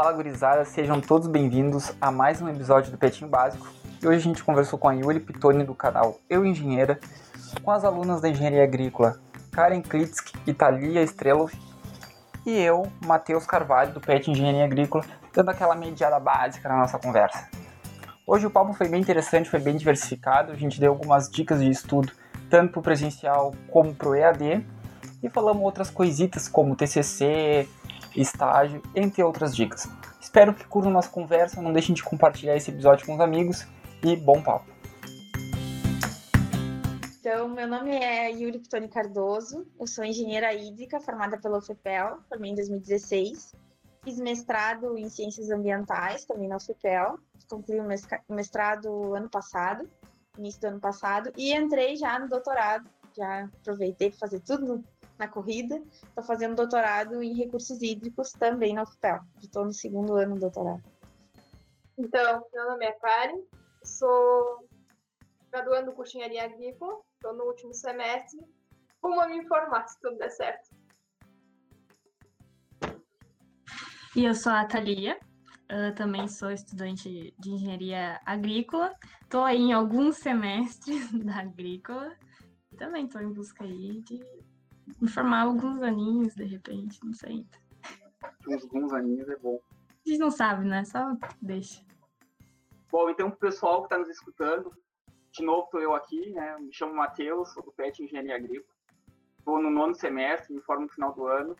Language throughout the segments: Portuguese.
Fala gurizada, sejam todos bem-vindos a mais um episódio do Petinho Básico. E hoje a gente conversou com a Yuri Pitoni do canal Eu Engenheira, com as alunas da Engenharia Agrícola Karen Klitsk e Thalia Estrelov, e eu, Matheus Carvalho, do PET Engenharia Agrícola, dando aquela mediada básica na nossa conversa. Hoje o papo foi bem interessante, foi bem diversificado, a gente deu algumas dicas de estudo, tanto para o presencial como para o EAD, e falamos outras coisitas como TCC, estágio, entre outras dicas. Espero que curtam nossa conversa, não deixem de compartilhar esse episódio com os amigos e bom papo. Então, meu nome é Yuri Pitoni Cardoso, eu sou engenheira hídrica formada pela UFPEL, formei em 2016. Fiz mestrado em ciências ambientais, também na UFPEL. Concluí o mestrado ano passado, início do ano passado, e entrei já no doutorado. Já aproveitei para fazer tudo na corrida. Estou fazendo doutorado em recursos hídricos também na UFPEL. Estou no segundo ano do doutorado. Então, meu nome é Karen, sou graduando curso de engenharia agrícola, estou no último semestre. Como me informar se tudo der certo? E eu sou a Thalia, eu também sou estudante de engenharia agrícola. Estou aí em alguns semestres da agrícola. Também estou em busca aí de formar alguns aninhos, de repente, não sei. Alguns aninhos é bom. A gente não sabe, né? Só deixa. Bom, então, para o pessoal que está nos escutando, de novo estou eu aqui, né? Me chamo Matheus, sou do PET Engenharia Agrícola. Estou no nono semestre, me formo no final do ano.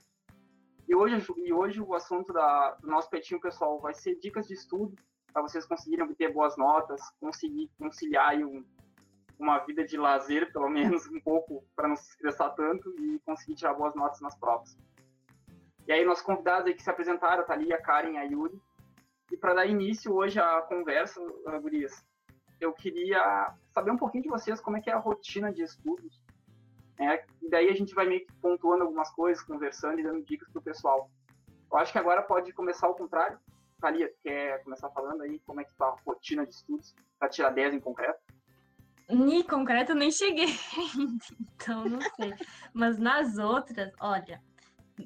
E hoje, e hoje o assunto da, do nosso petinho, pessoal, vai ser dicas de estudo para vocês conseguirem obter boas notas, conseguir conciliar um, uma vida de lazer, pelo menos um pouco, para não se estressar tanto e conseguir tirar boas notas nas provas. E aí, nossos convidados aí que se apresentaram, a Thalia, a Karen e a Yuri. E para dar início hoje à conversa, uh, Gurias, eu queria saber um pouquinho de vocês, como é que é a rotina de estudos. Né? E daí a gente vai meio que pontuando algumas coisas, conversando e dando dicas para o pessoal. Eu acho que agora pode começar ao contrário. Thalia, quer começar falando aí como é que está a rotina de estudos, para tirar 10 em concreto? Em concreto, nem cheguei então não sei. Mas nas outras, olha,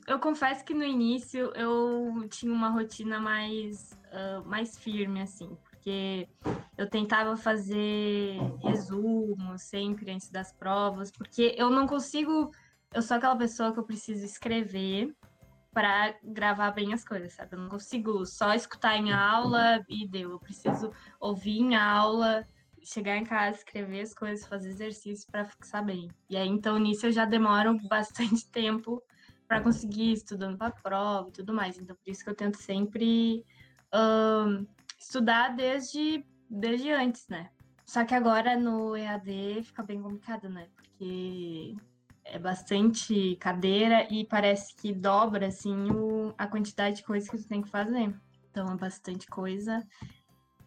eu confesso que no início eu tinha uma rotina mais, uh, mais firme, assim, porque eu tentava fazer resumo sempre antes das provas, porque eu não consigo. Eu sou aquela pessoa que eu preciso escrever para gravar bem as coisas, sabe? Eu não consigo só escutar em aula e deu. Eu preciso ouvir em aula chegar em casa, escrever as coisas, fazer exercício para fixar bem. E aí, então, nisso eu já demoro bastante tempo para conseguir estudando para prova e tudo mais. Então, por isso que eu tento sempre um, estudar desde, desde antes, né? Só que agora no EAD fica bem complicado, né? Porque é bastante cadeira e parece que dobra, assim, o, a quantidade de coisas que tu tem que fazer. Então, é bastante coisa.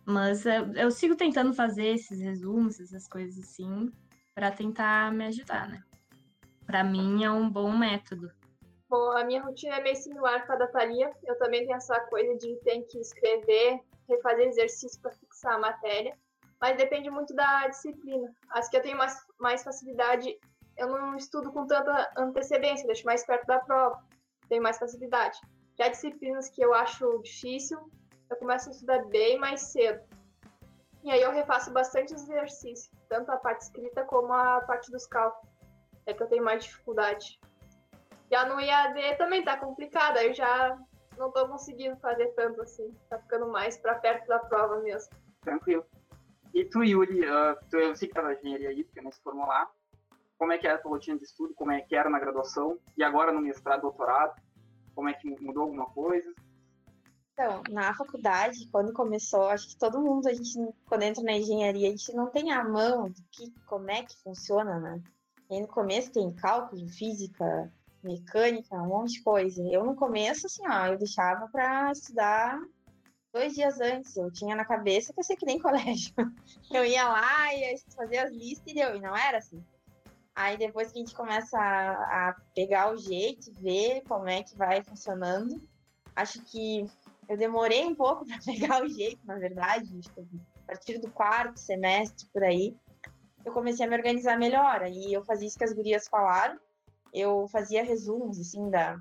Mas eu, eu sigo tentando fazer esses resumos, essas coisas assim, para tentar me ajudar, né? Para mim é um bom método. Bom, a minha rotina é meio similar com a da Thalia. Eu também tenho essa coisa de ter que escrever, refazer exercício para fixar a matéria. Mas depende muito da disciplina. As que eu tenho mais, mais facilidade, eu não estudo com tanta antecedência, deixo mais perto da prova. Tenho mais facilidade. Já disciplinas que eu acho difícil, eu começo a estudar bem mais cedo. E aí eu refaço bastante exercício, tanto a parte escrita como a parte dos cálculos. É que eu tenho mais dificuldade. Já no IAD também tá complicado, eu já não tô conseguindo fazer tanto assim. Tá ficando mais para perto da prova mesmo. Tranquilo. E tu, Yuri, uh, tu, eu sei que tá na engenharia porque não se formou lá. Como é que era a tua rotina de estudo? Como é que era na graduação? E agora no mestrado, doutorado? Como é que mudou alguma coisa? Então, na faculdade, quando começou, acho que todo mundo, a gente, quando entra na engenharia, a gente não tem a mão do que, como é que funciona, né? E no começo tem cálculo, física, mecânica, um monte de coisa. Eu no começo, assim, ó, eu deixava para estudar dois dias antes. Eu tinha na cabeça que eu sei que nem colégio. Eu ia lá, ia fazer as listas e deu, e não era assim. Aí depois que a gente começa a, a pegar o jeito, ver como é que vai funcionando, acho que eu demorei um pouco para pegar o jeito, na verdade, a partir do quarto semestre por aí, eu comecei a me organizar melhor. Aí eu fazia isso que as gurias falaram, eu fazia resumos, assim, da.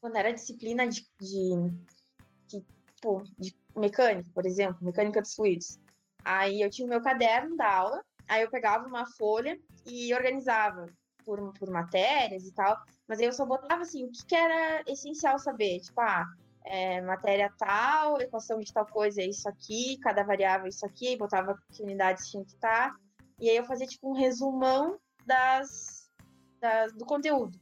Quando era disciplina de, de que tipo, de mecânica, por exemplo, mecânica dos fluidos. Aí eu tinha o meu caderno da aula, aí eu pegava uma folha e organizava por, por matérias e tal, mas aí eu só botava assim, o que, que era essencial saber, tipo, ah, é, matéria tal, equação de tal coisa é isso aqui, cada variável é isso aqui, botava que unidades tinha que estar, e aí eu fazia tipo um resumão das, das, do conteúdo.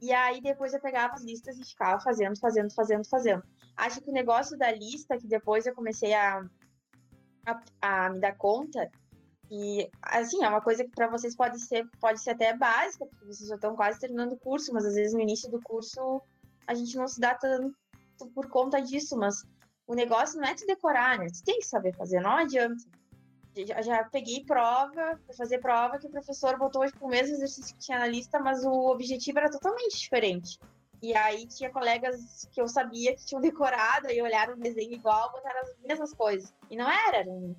E aí depois eu pegava as listas e ficava fazendo, fazendo, fazendo, fazendo. Acho que o negócio da lista, que depois eu comecei a, a, a me dar conta, e assim, é uma coisa que para vocês pode ser, pode ser até básica, porque vocês já estão quase terminando o curso, mas às vezes no início do curso a gente não se dá tanto por conta disso, mas o negócio não é te decorar, né? Tu tem que saber fazer, não adianta. Já, já peguei prova, para fazer prova, que o professor botou tipo, o mesmo exercício que tinha na lista, mas o objetivo era totalmente diferente. E aí tinha colegas que eu sabia que tinham decorado e olharam o desenho igual, botaram as mesmas coisas. E não era, eram,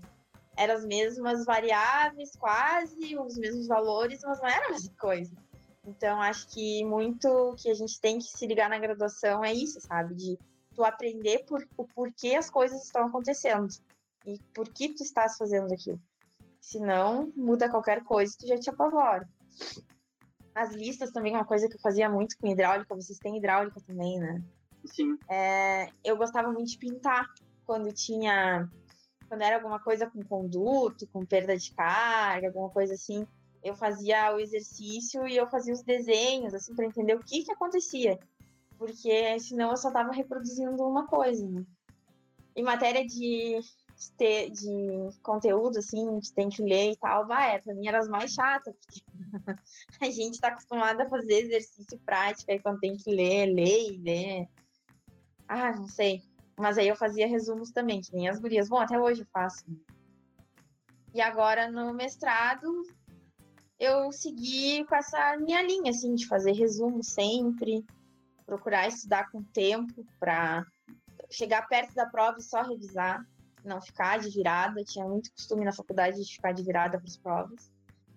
eram as mesmas variáveis, quase, os mesmos valores, mas não era a mesma coisa. Então, acho que muito que a gente tem que se ligar na graduação é isso, sabe? De tu aprender por, o porquê as coisas estão acontecendo e por que tu estás fazendo aquilo. Senão, muda qualquer coisa, tu já te apavora. As listas também é uma coisa que eu fazia muito com hidráulica, vocês têm hidráulica também, né? Sim. É, eu gostava muito de pintar quando tinha. Quando era alguma coisa com conduto, com perda de carga, alguma coisa assim. Eu fazia o exercício e eu fazia os desenhos, assim, para entender o que que acontecia porque senão eu só estava reproduzindo uma coisa. Né? Em matéria de, de, de conteúdo, assim, que tem que ler e tal, vai, é, pra mim era as mais chatas, porque a gente está acostumada a fazer exercício prático, aí quando tem que ler, ler e ler. Ah, não sei. Mas aí eu fazia resumos também, que nem as gurias. Bom, até hoje eu faço. E agora no mestrado, eu segui com essa minha linha, assim, de fazer resumo sempre procurar estudar com tempo para chegar perto da prova e só revisar, não ficar de virada. Tinha muito costume na faculdade de ficar de virada para as provas.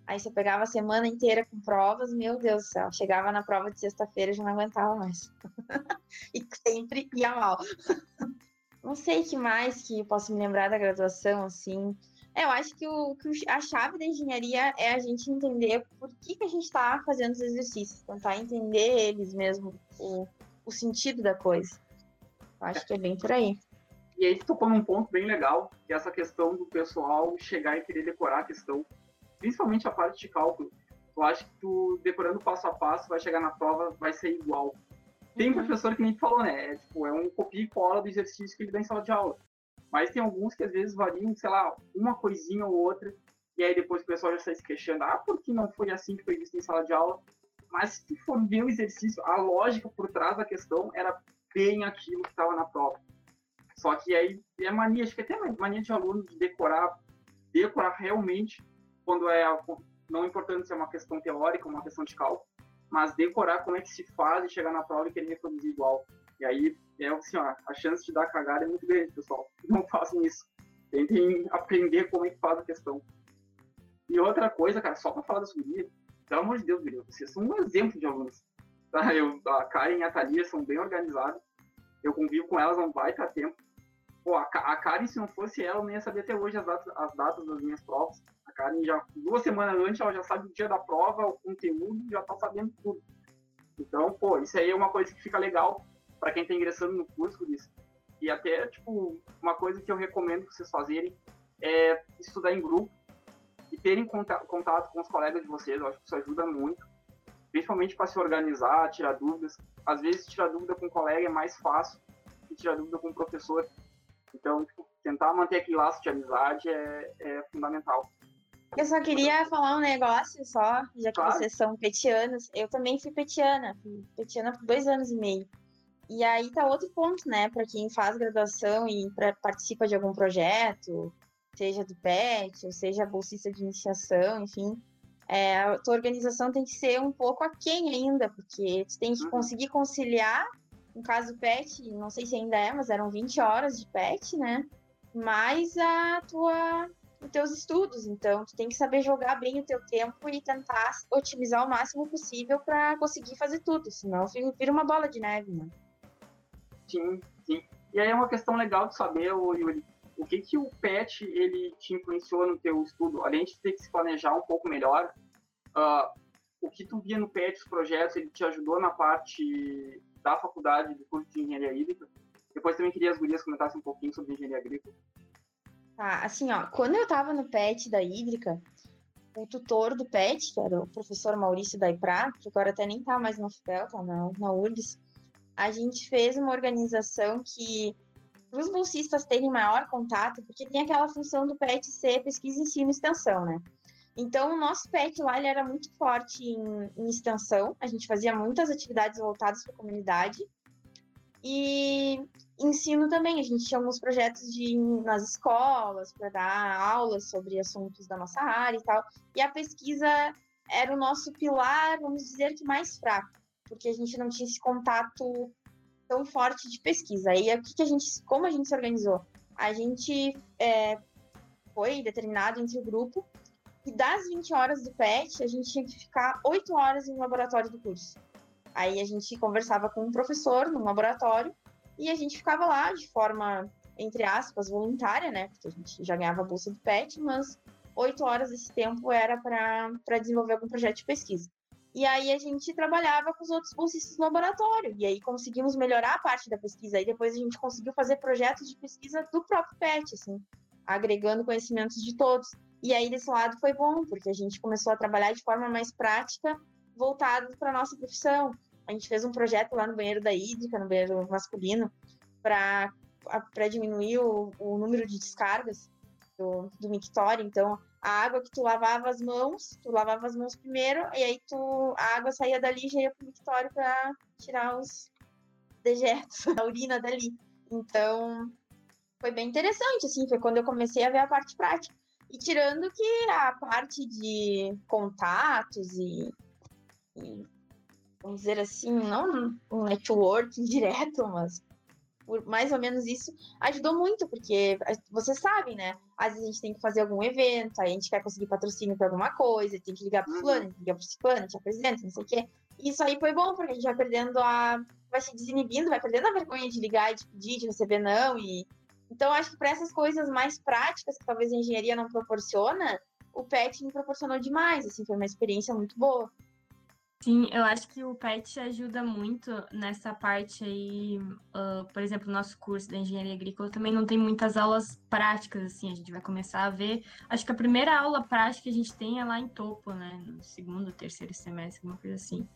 Aí você pegava a semana inteira com provas, meu Deus do céu, chegava na prova de sexta-feira já não aguentava mais. e sempre ia mal. não sei que mais que posso me lembrar da graduação, assim. É, eu acho que, o, que a chave da engenharia é a gente entender por que, que a gente está fazendo os exercícios, tentar entender eles mesmo, o, o sentido da coisa. Eu acho que é bem por aí. E aí tu tocou num ponto bem legal, que é essa questão do pessoal chegar e querer decorar a questão, principalmente a parte de cálculo. Eu acho que tu, decorando passo a passo, vai chegar na prova, vai ser igual. Tem um uhum. professor que nem falou, né? É, tipo, é um copia e cola do exercício que ele dá em sala de aula. Mas tem alguns que às vezes variam, sei lá, uma coisinha ou outra, e aí depois o pessoal já sai se queixando, ah, por que não foi assim que foi visto em sala de aula? Mas se tu for ver o exercício, a lógica por trás da questão era bem aquilo que estava na prova. Só que aí é mania, acho que até mania de aluno de decorar, decorar realmente, quando é, não importando se é uma questão teórica, uma questão de cálculo, mas decorar como é que se faz e chegar na prova e querer reproduzir igual. E aí, é assim, ó, a chance de dar cagada é muito grande, pessoal. Não façam isso. Tentem aprender como é que faz a questão. E outra coisa, cara, só pra falar das gurias, pelo amor de Deus, gurias, vocês são um exemplo de alunos. Tá? Eu, a Karen e a Thalia são bem organizadas. Eu convivo com elas há um baita tempo. Pô, a, a Karen, se não fosse ela, eu nem ia saber até hoje as datas, as datas das minhas provas. A Karen já, duas semanas antes, ela já sabe o dia da prova, o conteúdo, já tá sabendo tudo. Então, pô, isso aí é uma coisa que fica legal para quem está ingressando no curso disso. E até, tipo, uma coisa que eu recomendo vocês fazerem é estudar em grupo e terem contato, contato com os colegas de vocês. Eu acho que isso ajuda muito, principalmente para se organizar, tirar dúvidas. Às vezes, tirar dúvida com um colega é mais fácil que tirar dúvida com um professor. Então, tipo, tentar manter aquele laço de amizade é, é fundamental. Eu só queria falar um negócio só, já que claro. vocês são petianos. Eu também fui petiana, fui petiana por dois anos e meio. E aí tá outro ponto, né, para quem faz graduação e pra, participa de algum projeto, seja do PET, ou seja bolsista de iniciação, enfim, é, a tua organização tem que ser um pouco aquém ainda, porque tu tem que uhum. conseguir conciliar, no caso do PET, não sei se ainda é, mas eram 20 horas de PET, né, mais a tua os teus estudos, então tu tem que saber jogar bem o teu tempo e tentar otimizar o máximo possível para conseguir fazer tudo, senão vira uma bola de neve, né? Sim, sim. E aí é uma questão legal de saber, Yuri, o que que o PET ele te influenciou no teu estudo? Além de ter que se planejar um pouco melhor, uh, o que tu via no PET, os projetos, ele te ajudou na parte da faculdade do curso de engenharia hídrica? Depois também queria as gurias comentassem um pouquinho sobre engenharia agrícola. Tá, assim, ó, quando eu tava no PET da hídrica, o tutor do PET, que era o professor Maurício Daipra, que agora até nem tá mais no FPEL, tá na, na URGS, a gente fez uma organização que para os bolsistas terem maior contato, porque tem aquela função do PET ser pesquisa, ensino e extensão, né? Então, o nosso PET lá era muito forte em, em extensão, a gente fazia muitas atividades voltadas para a comunidade, e ensino também, a gente tinha alguns projetos de, nas escolas para dar aulas sobre assuntos da nossa área e tal, e a pesquisa era o nosso pilar, vamos dizer que mais fraco, porque a gente não tinha esse contato tão forte de pesquisa. E o que, a gente, como a gente se organizou? A gente é, foi determinado entre o grupo e das 20 horas do PET, a gente tinha que ficar 8 horas no laboratório do curso. Aí a gente conversava com um professor no laboratório e a gente ficava lá de forma, entre aspas, voluntária, né? Porque a gente já ganhava a bolsa do PET, mas 8 horas desse tempo era para desenvolver algum projeto de pesquisa. E aí a gente trabalhava com os outros bolsistas no laboratório. E aí conseguimos melhorar a parte da pesquisa. E depois a gente conseguiu fazer projetos de pesquisa do próprio PET, assim, agregando conhecimentos de todos. E aí desse lado foi bom, porque a gente começou a trabalhar de forma mais prática, voltado para nossa profissão. A gente fez um projeto lá no banheiro da hídrica, no banheiro masculino, para diminuir o, o número de descargas do, do mictório. Então, a água que tu lavava as mãos, tu lavava as mãos primeiro, e aí tu, a água saía dali e já ia pro mictório para tirar os dejetos, a urina dali. Então, foi bem interessante, assim, foi quando eu comecei a ver a parte prática. E tirando que a parte de contatos e, e vamos dizer assim, não um networking direto, mas por mais ou menos isso, ajudou muito, porque vocês sabem, né? Às vezes a gente tem que fazer algum evento, aí a gente quer conseguir patrocínio para alguma coisa, tem que ligar pro uhum. fulano, tem que ligar pro ciclano, a gente apresenta, não sei o quê. Isso aí foi bom, porque a gente vai perdendo a. vai se desinibindo, vai perdendo a vergonha de ligar e de pedir, de receber não. E... Então, acho que para essas coisas mais práticas que talvez a engenharia não proporciona, o PET me proporcionou demais, assim, foi uma experiência muito boa. Sim, eu acho que o PET ajuda muito nessa parte aí, uh, por exemplo, nosso curso da engenharia agrícola também não tem muitas aulas práticas, assim, a gente vai começar a ver. Acho que a primeira aula prática que a gente tem é lá em topo, né? No segundo, terceiro semestre, alguma coisa assim.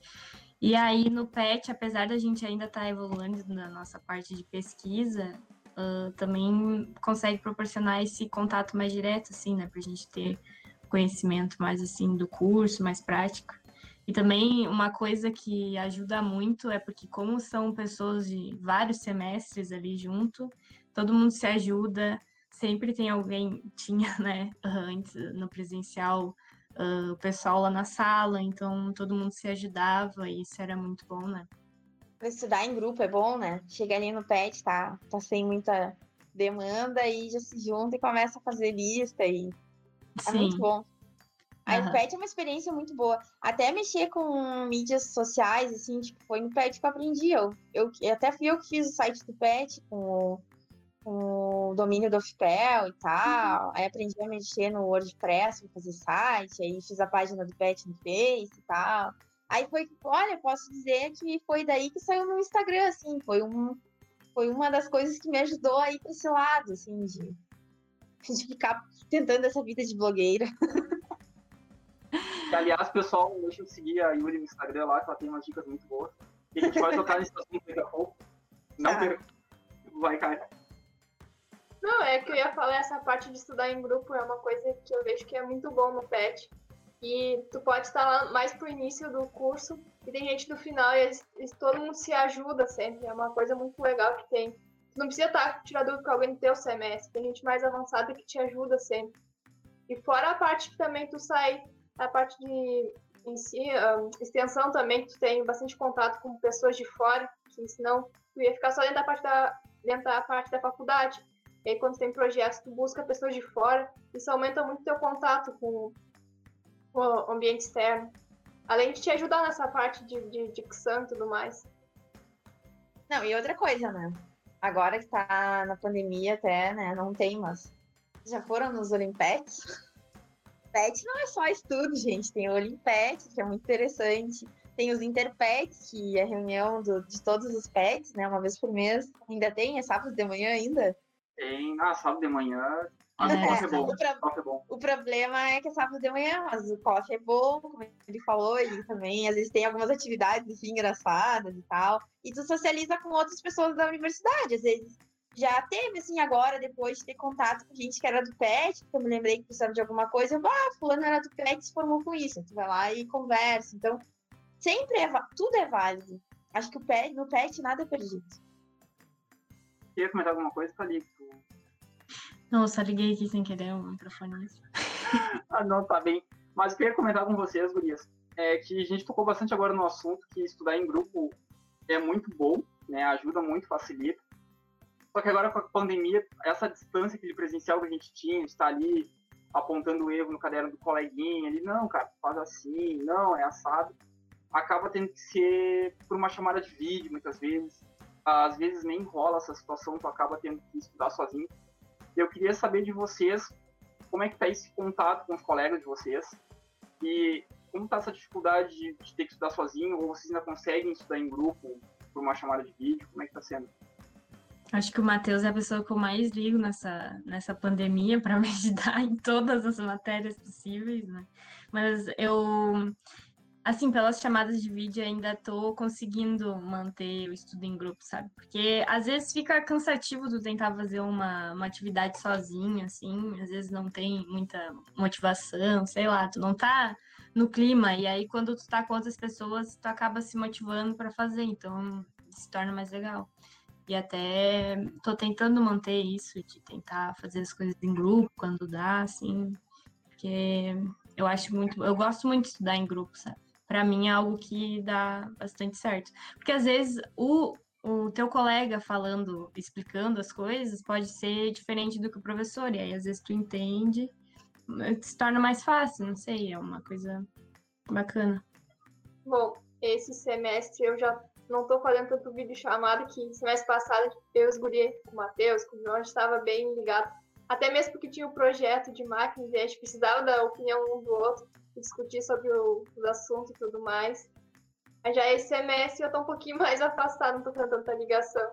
E aí no PET, apesar da gente ainda estar tá evoluindo na nossa parte de pesquisa, uh, também consegue proporcionar esse contato mais direto, assim, né? Pra gente ter conhecimento mais assim do curso, mais prático. E também uma coisa que ajuda muito é porque, como são pessoas de vários semestres ali junto, todo mundo se ajuda, sempre tem alguém, tinha, né, antes no presencial, uh, o pessoal lá na sala, então todo mundo se ajudava e isso era muito bom, né? Estudar em grupo é bom, né? Chega ali no PET, tá, tá sem muita demanda e já se junta e começa a fazer lista e é Sim. muito bom. A uhum. PET é uma experiência muito boa. Até mexer com mídias sociais, assim, tipo, foi no PET que eu aprendi. Eu, eu, até fui eu que fiz o site do PET com o, com o domínio do FPEL e tal. Uhum. Aí aprendi a mexer no WordPress para fazer site. Aí fiz a página do PET no Face e tal. Aí foi, olha, posso dizer que foi daí que saiu no Instagram, assim. Foi, um, foi uma das coisas que me ajudou a ir para esse lado, assim, de, de ficar tentando essa vida de blogueira. Que, aliás, pessoal, não deixem de seguir a Yuri no Instagram lá, que ela tem umas dicas muito boas. E a gente vai tocar nesse assunto daqui a pouco. Não tá. Vai, Caio. Não, é que eu ia falar, essa parte de estudar em grupo é uma coisa que eu vejo que é muito bom no PET. E tu pode estar lá mais pro início do curso e tem gente no final e eles, eles, todo mundo se ajuda sempre. É uma coisa muito legal que tem. Tu não precisa estar tirar dúvida com alguém no teu semestre. Tem gente mais avançada que te ajuda sempre. E fora a parte que também tu sai a parte de em si, extensão também, tu tem bastante contato com pessoas de fora, que senão tu ia ficar só dentro da parte da, dentro da, parte da faculdade. E aí, quando tem projetos, tu busca pessoas de fora, isso aumenta muito teu contato com, com o ambiente externo. Além de te ajudar nessa parte de, de dicção e tudo mais. Não, e outra coisa, né? agora que tá na pandemia até, né, não tem, mas já foram nos Olimpetes? PET não é só estudo, gente, tem o Olimpet, que é muito interessante, tem os Interpets, que é a reunião do, de todos os pets, né, uma vez por mês. Ainda tem? É sábado de manhã ainda? Tem, ah, sábado de manhã, mas é, o coffee é bom. O, pro... é bom. o problema é que é sábado de manhã, mas o coffee é bom, como ele falou, ele também, às vezes tem algumas atividades assim, engraçadas e tal. E tu socializa com outras pessoas da universidade, às vezes já teve, assim, agora, depois de ter contato com gente que era do PET, que eu me lembrei que precisava de alguma coisa, eu, ah, fulano era do PET e se formou com isso. Tu vai lá e conversa. Então, sempre é, tudo é válido. Acho que o PET, no PET nada é perdido. Queria comentar alguma coisa, Thalita? Não, só liguei aqui sem querer o microfone. ah, não, tá bem. Mas eu queria comentar com vocês, gurias, é que a gente tocou bastante agora no assunto que estudar em grupo é muito bom, né? Ajuda muito, facilita. Só que agora com a pandemia, essa distância de presencial que a gente tinha, de estar ali apontando o erro no caderno do coleguinha, ali, não, cara, faz assim, não, é assado, acaba tendo que ser por uma chamada de vídeo, muitas vezes. Às vezes nem rola essa situação, tu acaba tendo que estudar sozinho. Eu queria saber de vocês como é que tá esse contato com os colegas de vocês e como tá essa dificuldade de, de ter que estudar sozinho ou vocês ainda conseguem estudar em grupo por uma chamada de vídeo, como é que tá sendo? Acho que o Matheus é a pessoa que eu mais ligo nessa, nessa pandemia para me ajudar em todas as matérias possíveis, né? Mas eu, assim, pelas chamadas de vídeo, ainda tô conseguindo manter o estudo em grupo, sabe? Porque às vezes fica cansativo tu tentar fazer uma, uma atividade sozinho, assim, às vezes não tem muita motivação, sei lá, tu não tá no clima, e aí quando tu tá com outras pessoas, tu acaba se motivando para fazer, então se torna mais legal. E até tô tentando manter isso, de tentar fazer as coisas em grupo quando dá, assim, porque eu acho muito, eu gosto muito de estudar em grupo, sabe? Para mim é algo que dá bastante certo. Porque às vezes o, o teu colega falando, explicando as coisas, pode ser diferente do que o professor, e aí às vezes tu entende, se torna mais fácil, não sei, é uma coisa bacana. Bom, esse semestre eu já não tô fazendo tanto vídeo chamado que semestre passado eu guri com o Matheus, com o João, a gente estava bem ligado. Até mesmo porque tinha o um projeto de máquinas e a gente precisava da opinião um do outro, discutir sobre o, os assuntos e tudo mais. Mas já esse semestre eu tô um pouquinho mais afastado, não tô tendo tanta ligação.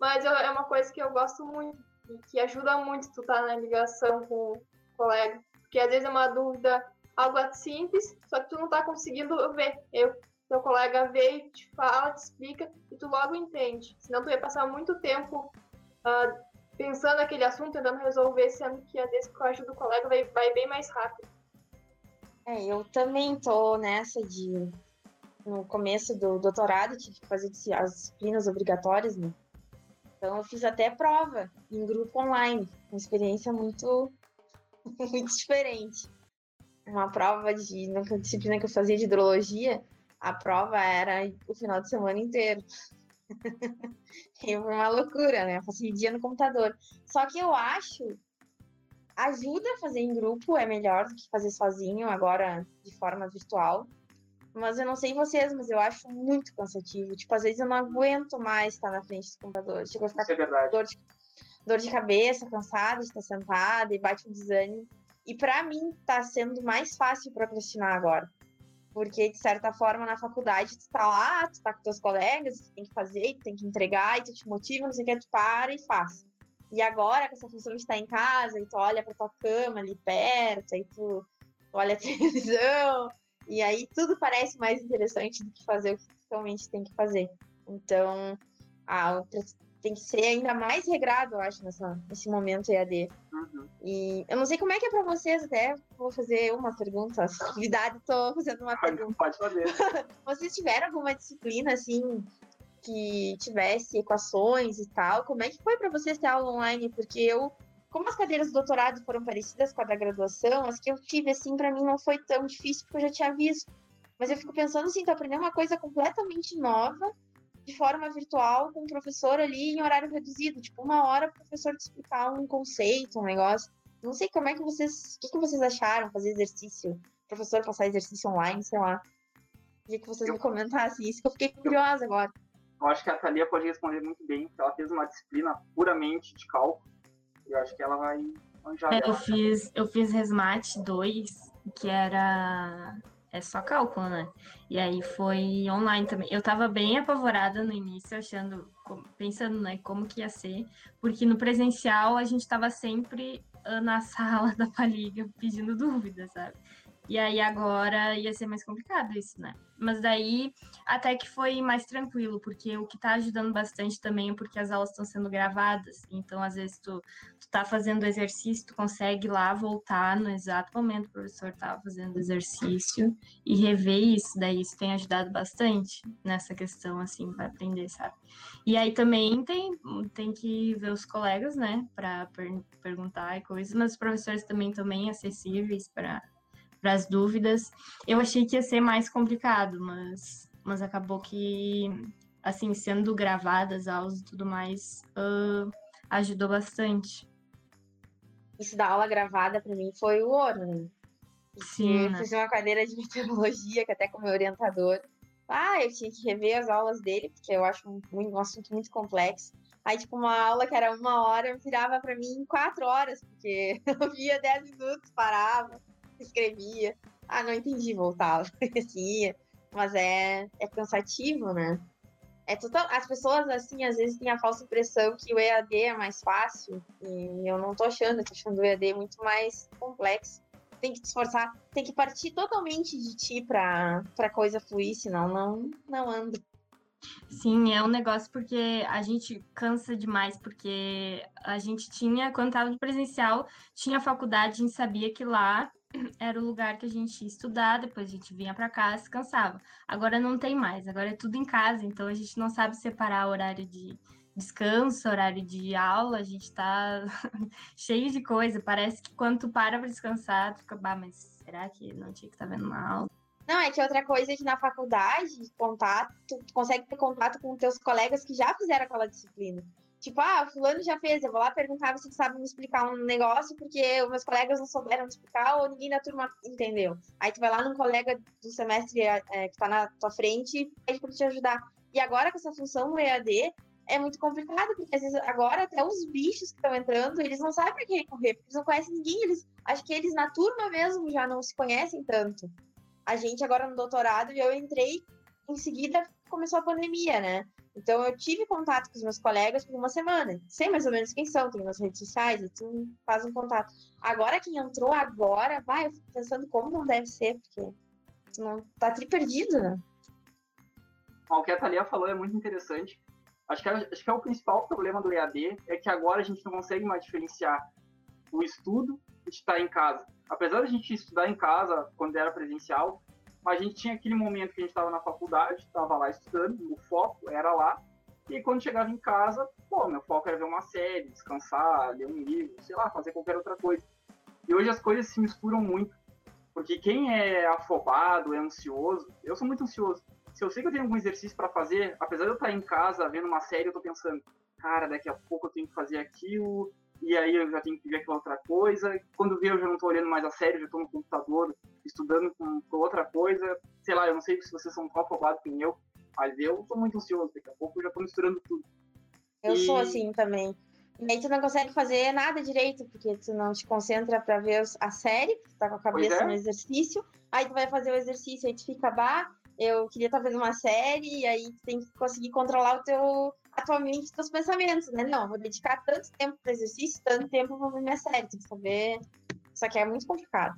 Mas eu, é uma coisa que eu gosto muito e que ajuda muito tu estar tá na ligação com o colega. Porque às vezes é uma dúvida algo simples, só que tu não tá conseguindo ver. Eu teu colega veio, te fala, te explica e tu logo entende. Senão tu ia passar muito tempo uh, pensando naquele assunto, tentando resolver, sendo que a ajuda do colega vai, vai bem mais rápido. É, eu também tô nessa de no começo do doutorado tive que fazer as disciplinas obrigatórias, né? Então eu fiz até prova em grupo online, uma experiência muito muito diferente. Uma prova de uma disciplina que eu fazia de hidrologia, a prova era o final de semana inteiro. e foi uma loucura, né? Eu fazia dia no computador. Só que eu acho ajuda a fazer em grupo, é melhor do que fazer sozinho, agora de forma virtual. Mas eu não sei vocês, mas eu acho muito cansativo. Tipo, às vezes eu não aguento mais estar na frente do computador. Chego a ficar Isso é com dor de, dor de cabeça, cansada de estar sentada e bate um desânimo. E para mim tá sendo mais fácil procrastinar agora. Porque, de certa forma, na faculdade, tu tá lá, tu tá com teus colegas, tu tem que fazer, tu tem que entregar, e tu te motiva, não sei o que, tu para e faz. E agora, com essa função de estar em casa, e tu olha pra tua cama ali perto, aí tu, olha a televisão, e aí tudo parece mais interessante do que fazer o que tu realmente tem que fazer. Então, a, tem que ser ainda mais regrado, eu acho, nessa, nesse momento EAD. Uhum. E eu não sei como é que é para vocês, até vou fazer uma pergunta. Convidado, tô fazendo uma pergunta. Pode fazer. vocês tiveram alguma disciplina, assim, que tivesse equações e tal? Como é que foi para vocês ter aula online? Porque eu, como as cadeiras do doutorado foram parecidas com a da graduação, as que eu tive, assim, para mim não foi tão difícil, porque eu já tinha visto. Mas eu fico pensando, assim, tô aprendendo uma coisa completamente nova de forma virtual com o professor ali em horário reduzido, tipo uma hora o professor te explicar um conceito, um negócio. Não sei como é que vocês, o que, que vocês acharam fazer exercício, professor passar exercício online, sei lá. Queria que vocês eu, me comentassem isso, que eu fiquei curiosa agora. Eu acho que a Thalia pode responder muito bem, porque ela fez uma disciplina puramente de cálculo. E eu acho que ela vai manjar É, eu fiz, eu fiz Resmate 2, que era. É só cálculo, né? E aí foi online também. Eu tava bem apavorada no início, achando, pensando, né, como que ia ser, porque no presencial a gente tava sempre na sala da Paliga pedindo dúvidas, sabe? E aí agora ia ser mais complicado isso, né? Mas daí até que foi mais tranquilo, porque o que tá ajudando bastante também é porque as aulas estão sendo gravadas. Então, às vezes, tu, tu tá fazendo exercício, tu consegue lá voltar no exato momento que o professor tava fazendo exercício e rever isso. Daí isso tem ajudado bastante nessa questão, assim, para aprender, sabe? E aí também tem, tem que ver os colegas, né, para per- perguntar e coisas, mas os professores também também acessíveis para para as dúvidas. Eu achei que ia ser mais complicado, mas, mas acabou que, assim, sendo gravadas aulas e tudo mais, ah, ajudou bastante. Isso da aula gravada pra mim foi o ouro, né? Sim, eu né? fiz uma cadeira de meteorologia, que até com o meu orientador. Ah, eu tinha que rever as aulas dele, porque eu acho um, um assunto muito complexo. Aí, tipo, uma aula que era uma hora, virava pra mim em quatro horas, porque eu via dez minutos, parava, escrevia. Ah, não entendi, voltava. assim, mas é, é cansativo, né? É total... As pessoas, assim, às vezes têm a falsa impressão que o EAD é mais fácil, e eu não tô achando, eu tô achando o EAD muito mais complexo. Tem que te esforçar, tem que partir totalmente de ti pra, pra coisa fluir, senão não, não anda. Sim, é um negócio porque a gente cansa demais, porque a gente tinha, quando estava no presencial, tinha faculdade, a gente sabia que lá era o lugar que a gente ia estudar, depois a gente vinha para casa, descansava. Agora não tem mais, agora é tudo em casa, então a gente não sabe separar horário de descanso, horário de aula, a gente tá cheio de coisa. Parece que quando tu para para descansar, tu fica, bah, mas será que não tinha que estar vendo uma aula? Não, é que outra coisa é que na faculdade, contato, tu consegue ter contato com teus colegas que já fizeram aquela disciplina. Tipo, ah, fulano já fez, eu vou lá perguntar se sabe me explicar um negócio, porque meus colegas não souberam explicar ou ninguém da turma entendeu. Aí tu vai lá num colega do semestre é, que tá na tua frente e pede pra te ajudar. E agora com essa função do EAD, é muito complicado, porque às vezes agora até os bichos que estão entrando, eles não sabem pra quem recorrer, porque eles não conhecem ninguém, eles acho que eles na turma mesmo já não se conhecem tanto. A gente agora no doutorado, eu entrei, em seguida começou a pandemia, né? Então eu tive contato com os meus colegas por uma semana. Sei mais ou menos quem são, tem nas redes sociais, tu faz um contato. Agora quem entrou agora, vai, eu fico pensando como não deve ser, porque não tá tri perdido, né? O que a Thalia falou é muito interessante. Acho que, é, acho que é o principal problema do EAD, é que agora a gente não consegue mais diferenciar o estudo de estar em casa. Apesar de a gente estudar em casa quando era presencial, a gente tinha aquele momento que a gente estava na faculdade, estava lá estudando, o foco era lá, e quando chegava em casa, pô, meu foco era ver uma série, descansar, ler um livro, sei lá, fazer qualquer outra coisa. E hoje as coisas se misturam muito, porque quem é afobado, é ansioso, eu sou muito ansioso. Se eu sei que eu tenho algum exercício para fazer, apesar de eu estar em casa vendo uma série, eu tô pensando, cara, daqui a pouco eu tenho que fazer aquilo, e aí eu já tenho que ver aquela outra coisa. Quando vê, eu já não tô olhando mais a série, já tô no computador estudando com, com outra coisa. Sei lá, eu não sei se vocês são tão afobados que eu, mas eu tô muito ansioso. Daqui a pouco eu já tô misturando tudo. Eu E- sou assim também. E aí tu não consegue fazer nada direito, porque tu não te concentra pra ver a série, porque tu tá com a cabeça é. no exercício. Aí tu vai fazer o exercício, aí tu fica, bah, eu queria estar vendo uma série, e aí tu tem que conseguir controlar o teu, a tua mente, os teus pensamentos, né? Não, vou dedicar tanto tempo pro exercício, tanto tempo ver minha série, tem que saber. Só que é muito complicado.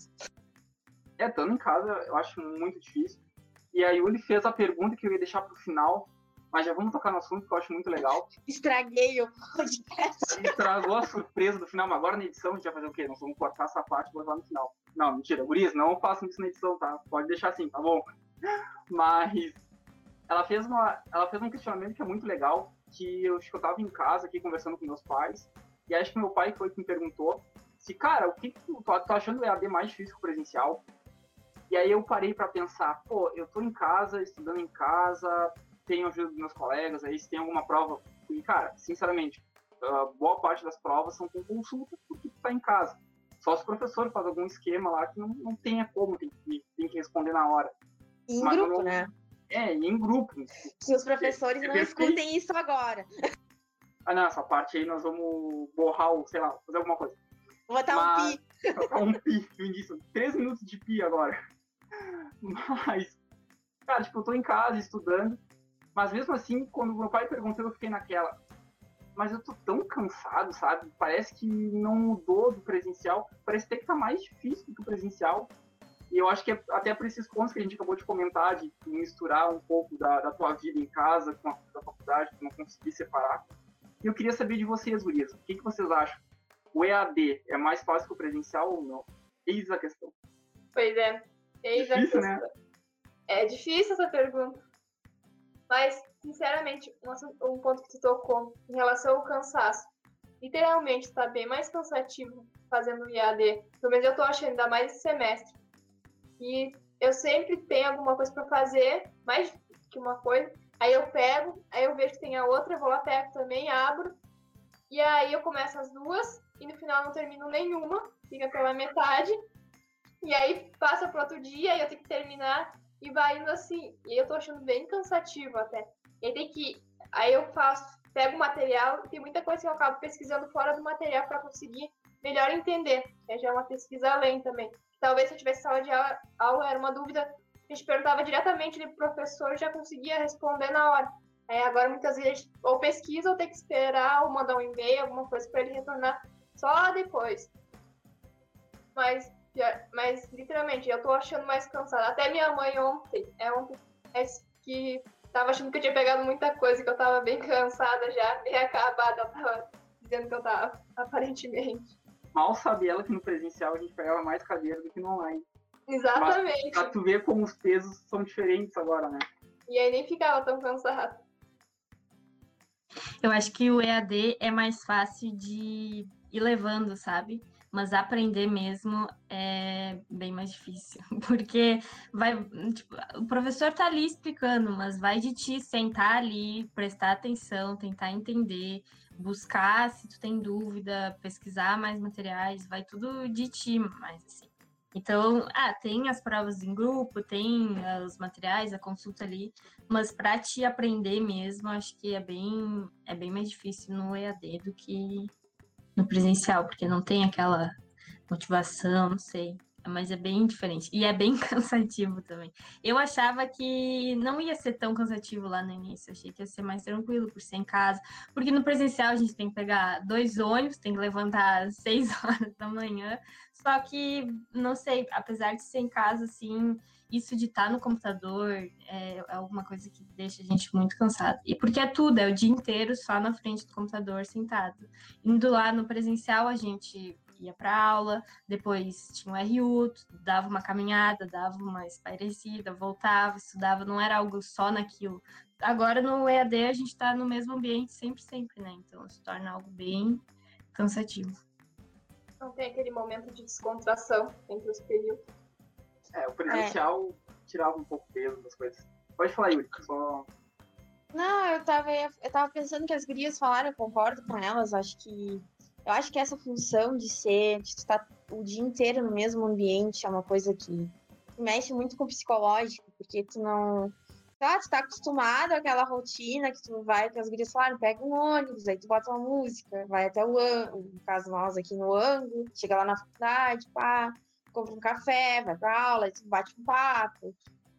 É, estando em casa, eu acho muito difícil. E a Yuli fez a pergunta que eu ia deixar pro final, mas já vamos tocar no assunto que eu acho muito legal. Estraguei o podcast. Estragou a surpresa do final, mas agora na edição a gente vai fazer o quê? Nós vamos cortar essa parte e botar no final. Não, mentira, Gurias, não façam isso na edição, tá? Pode deixar assim, tá bom? Mas ela fez, uma, ela fez um questionamento que é muito legal, que eu acho que eu tava em casa aqui conversando com meus pais, e acho que meu pai foi que me perguntou se, cara, o que, que tu, tá achando o EAD mais difícil que o presencial? E aí eu parei para pensar, pô, eu tô em casa, estudando em casa, tenho ajuda dos meus colegas, aí se tem alguma prova. E, cara, sinceramente, uh, boa parte das provas são com consulta porque tu tá em casa. Só se o professor faz algum esquema lá que não, não tenha como, tem que, tem que responder na hora. Em Mas grupo, não- né? É, em grupo. Que os professores É não escutem isso agora. Ah, não, essa parte aí nós vamos borrar o, sei lá, fazer alguma coisa. Vou botar um Mas- pi. Colocar um pi no início. Três minutos de pi agora. Mas, cara, tipo, eu tô em casa estudando. Mas mesmo assim, quando meu pai perguntou, eu fiquei naquela. Mas eu tô tão cansado, sabe? Parece que não mudou do presencial. Parece até que tá mais difícil do que o presencial. E eu acho que é até por esses pontos que a gente acabou de comentar, de misturar um pouco da, da tua vida em casa com a da faculdade, que não consegui separar. E eu queria saber de vocês, gurias, o que, que vocês acham? O EAD é mais fácil que o presencial ou não? Eis a questão. Pois é. Eis a Difícil, né? questão. É difícil essa pergunta. Mas, sinceramente, um, um ponto que tu tocou em relação ao cansaço. Literalmente, está bem mais cansativo fazendo IAD. Pelo menos eu tô achando, ainda mais esse semestre. Eu sempre tenho alguma coisa para fazer, mais que uma coisa. Aí eu pego, aí eu vejo que tem a outra, vou lá, pego também, abro. E aí eu começo as duas, e no final não termino nenhuma, fica pela metade. E aí passa pro outro dia e eu tenho que terminar e vai indo assim. E eu tô achando bem cansativo até. E aí tem que. Aí eu faço, pego o material, tem muita coisa que eu acabo pesquisando fora do material para conseguir melhor entender. Que já é uma pesquisa além também. Talvez se eu tivesse sala de aula, era uma dúvida a gente perguntava diretamente ali pro professor já conseguia responder na hora. Aí agora muitas vezes ou pesquisa ou tem que esperar ou mandar um e-mail, alguma coisa para ele retornar só depois. Mas Mas, literalmente, eu tô achando mais cansada. Até minha mãe ontem, é ontem, é que tava achando que eu tinha pegado muita coisa, que eu tava bem cansada já, bem acabada. Ela tava dizendo que eu tava, aparentemente. Mal sabe ela que no presencial a gente pegava mais cadeira do que no online. Exatamente. Pra tu ver como os pesos são diferentes agora, né? E aí nem ficava tão cansada. Eu acho que o EAD é mais fácil de ir levando, sabe? Mas aprender mesmo é bem mais difícil. Porque vai, tipo, o professor tá ali explicando, mas vai de ti sentar ali, prestar atenção, tentar entender, buscar se tu tem dúvida, pesquisar mais materiais, vai tudo de ti, mais assim. Então, ah, tem as provas em grupo, tem ah, os materiais, a consulta ali, mas para te aprender mesmo, acho que é bem, é bem mais difícil no EAD do que no presencial, porque não tem aquela motivação, não sei. Mas é bem diferente. E é bem cansativo também. Eu achava que não ia ser tão cansativo lá no início. Achei que ia ser mais tranquilo por ser em casa. Porque no presencial a gente tem que pegar dois ônibus, tem que levantar às seis horas da manhã. Só que, não sei, apesar de ser em casa, assim, isso de estar no computador é, é alguma coisa que deixa a gente muito cansado. E porque é tudo, é o dia inteiro só na frente do computador, sentado. Indo lá no presencial, a gente ia para aula, depois tinha o RU, dava uma caminhada, dava uma espairecida, voltava, estudava, não era algo só naquilo. Agora no EAD a gente está no mesmo ambiente sempre, sempre, né? Então se torna algo bem cansativo. Não tem aquele momento de descontração entre os períodos. É, o presencial tirava um pouco o peso das coisas. Pode falar, Yuri. Só... Não, eu tava, eu tava pensando que as gurias falaram, eu concordo com elas, acho que eu acho que essa função de ser, de estar o dia inteiro no mesmo ambiente é uma coisa que mexe muito com o psicológico, porque tu não. Tá, tu tá acostumado àquela rotina que tu vai, que as gurias falaram, pega um ônibus, aí tu bota uma música, vai até o ângulo, no caso nós aqui no ângulo, chega lá na faculdade, pá, compra um café, vai pra aula, aí tu bate um papo.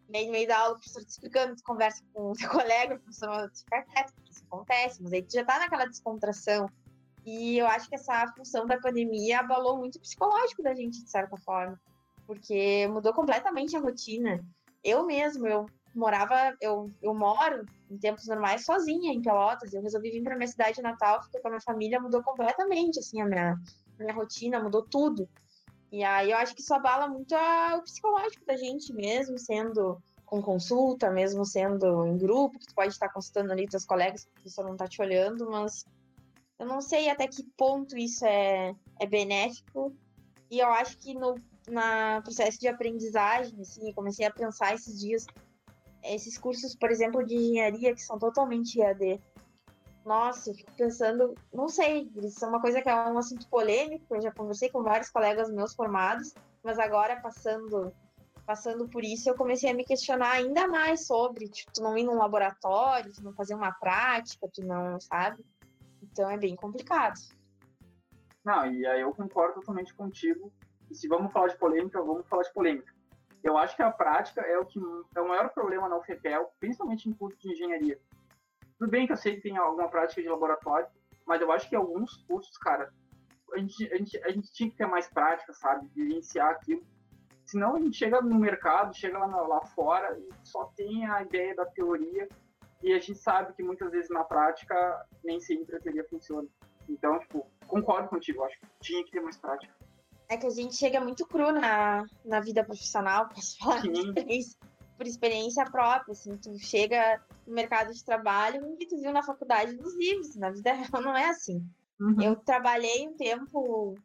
E aí, no meio da aula, o professor te explicando, tu conversa com o teu colega, o professor ficar quieto, isso acontece, mas aí tu já tá naquela descontração. E eu acho que essa função da pandemia abalou muito o psicológico da gente, de certa forma, porque mudou completamente a rotina. Eu mesmo, eu morava, eu, eu moro em tempos normais sozinha em Pelotas, eu resolvi vir para minha cidade natal, fiquei com a minha família, mudou completamente, assim, a minha, a minha rotina, mudou tudo. E aí eu acho que isso abala muito a, o psicológico da gente mesmo, sendo com consulta, mesmo sendo em grupo, que tu pode estar consultando ali teus colegas, que a pessoa não tá te olhando, mas eu não sei até que ponto isso é, é benéfico. E eu acho que no na processo de aprendizagem, assim, comecei a pensar esses dias, esses cursos, por exemplo, de engenharia, que são totalmente EAD. Nossa, eu fico pensando, não sei, isso é uma coisa que é um assunto polêmico, eu já conversei com vários colegas meus formados, mas agora passando passando por isso, eu comecei a me questionar ainda mais sobre, tipo, tu não ir num laboratório, tu não fazer uma prática, tu não, sabe? Então é bem complicado. Não, e aí eu concordo totalmente contigo. E se vamos falar de polêmica, vamos falar de polêmica. Eu acho que a prática é o que é o maior problema na UFPEL, principalmente em curso de engenharia. Tudo bem que eu sei que tem alguma prática de laboratório, mas eu acho que alguns cursos, cara, a gente, a gente, a gente tinha que ter mais prática, sabe? Vivenciar aquilo. Senão a gente chega no mercado, chega lá, lá fora e só tem a ideia da teoria e a gente sabe que muitas vezes na prática nem sempre a teoria funciona. Então, tipo, concordo contigo, acho que tinha que ter mais prática. É que a gente chega muito cru na, na vida profissional, posso falar por experiência, por experiência própria, assim, tu chega no mercado de trabalho e tu viu na faculdade nos livros, na vida real não é assim. Uhum. Eu trabalhei um tempo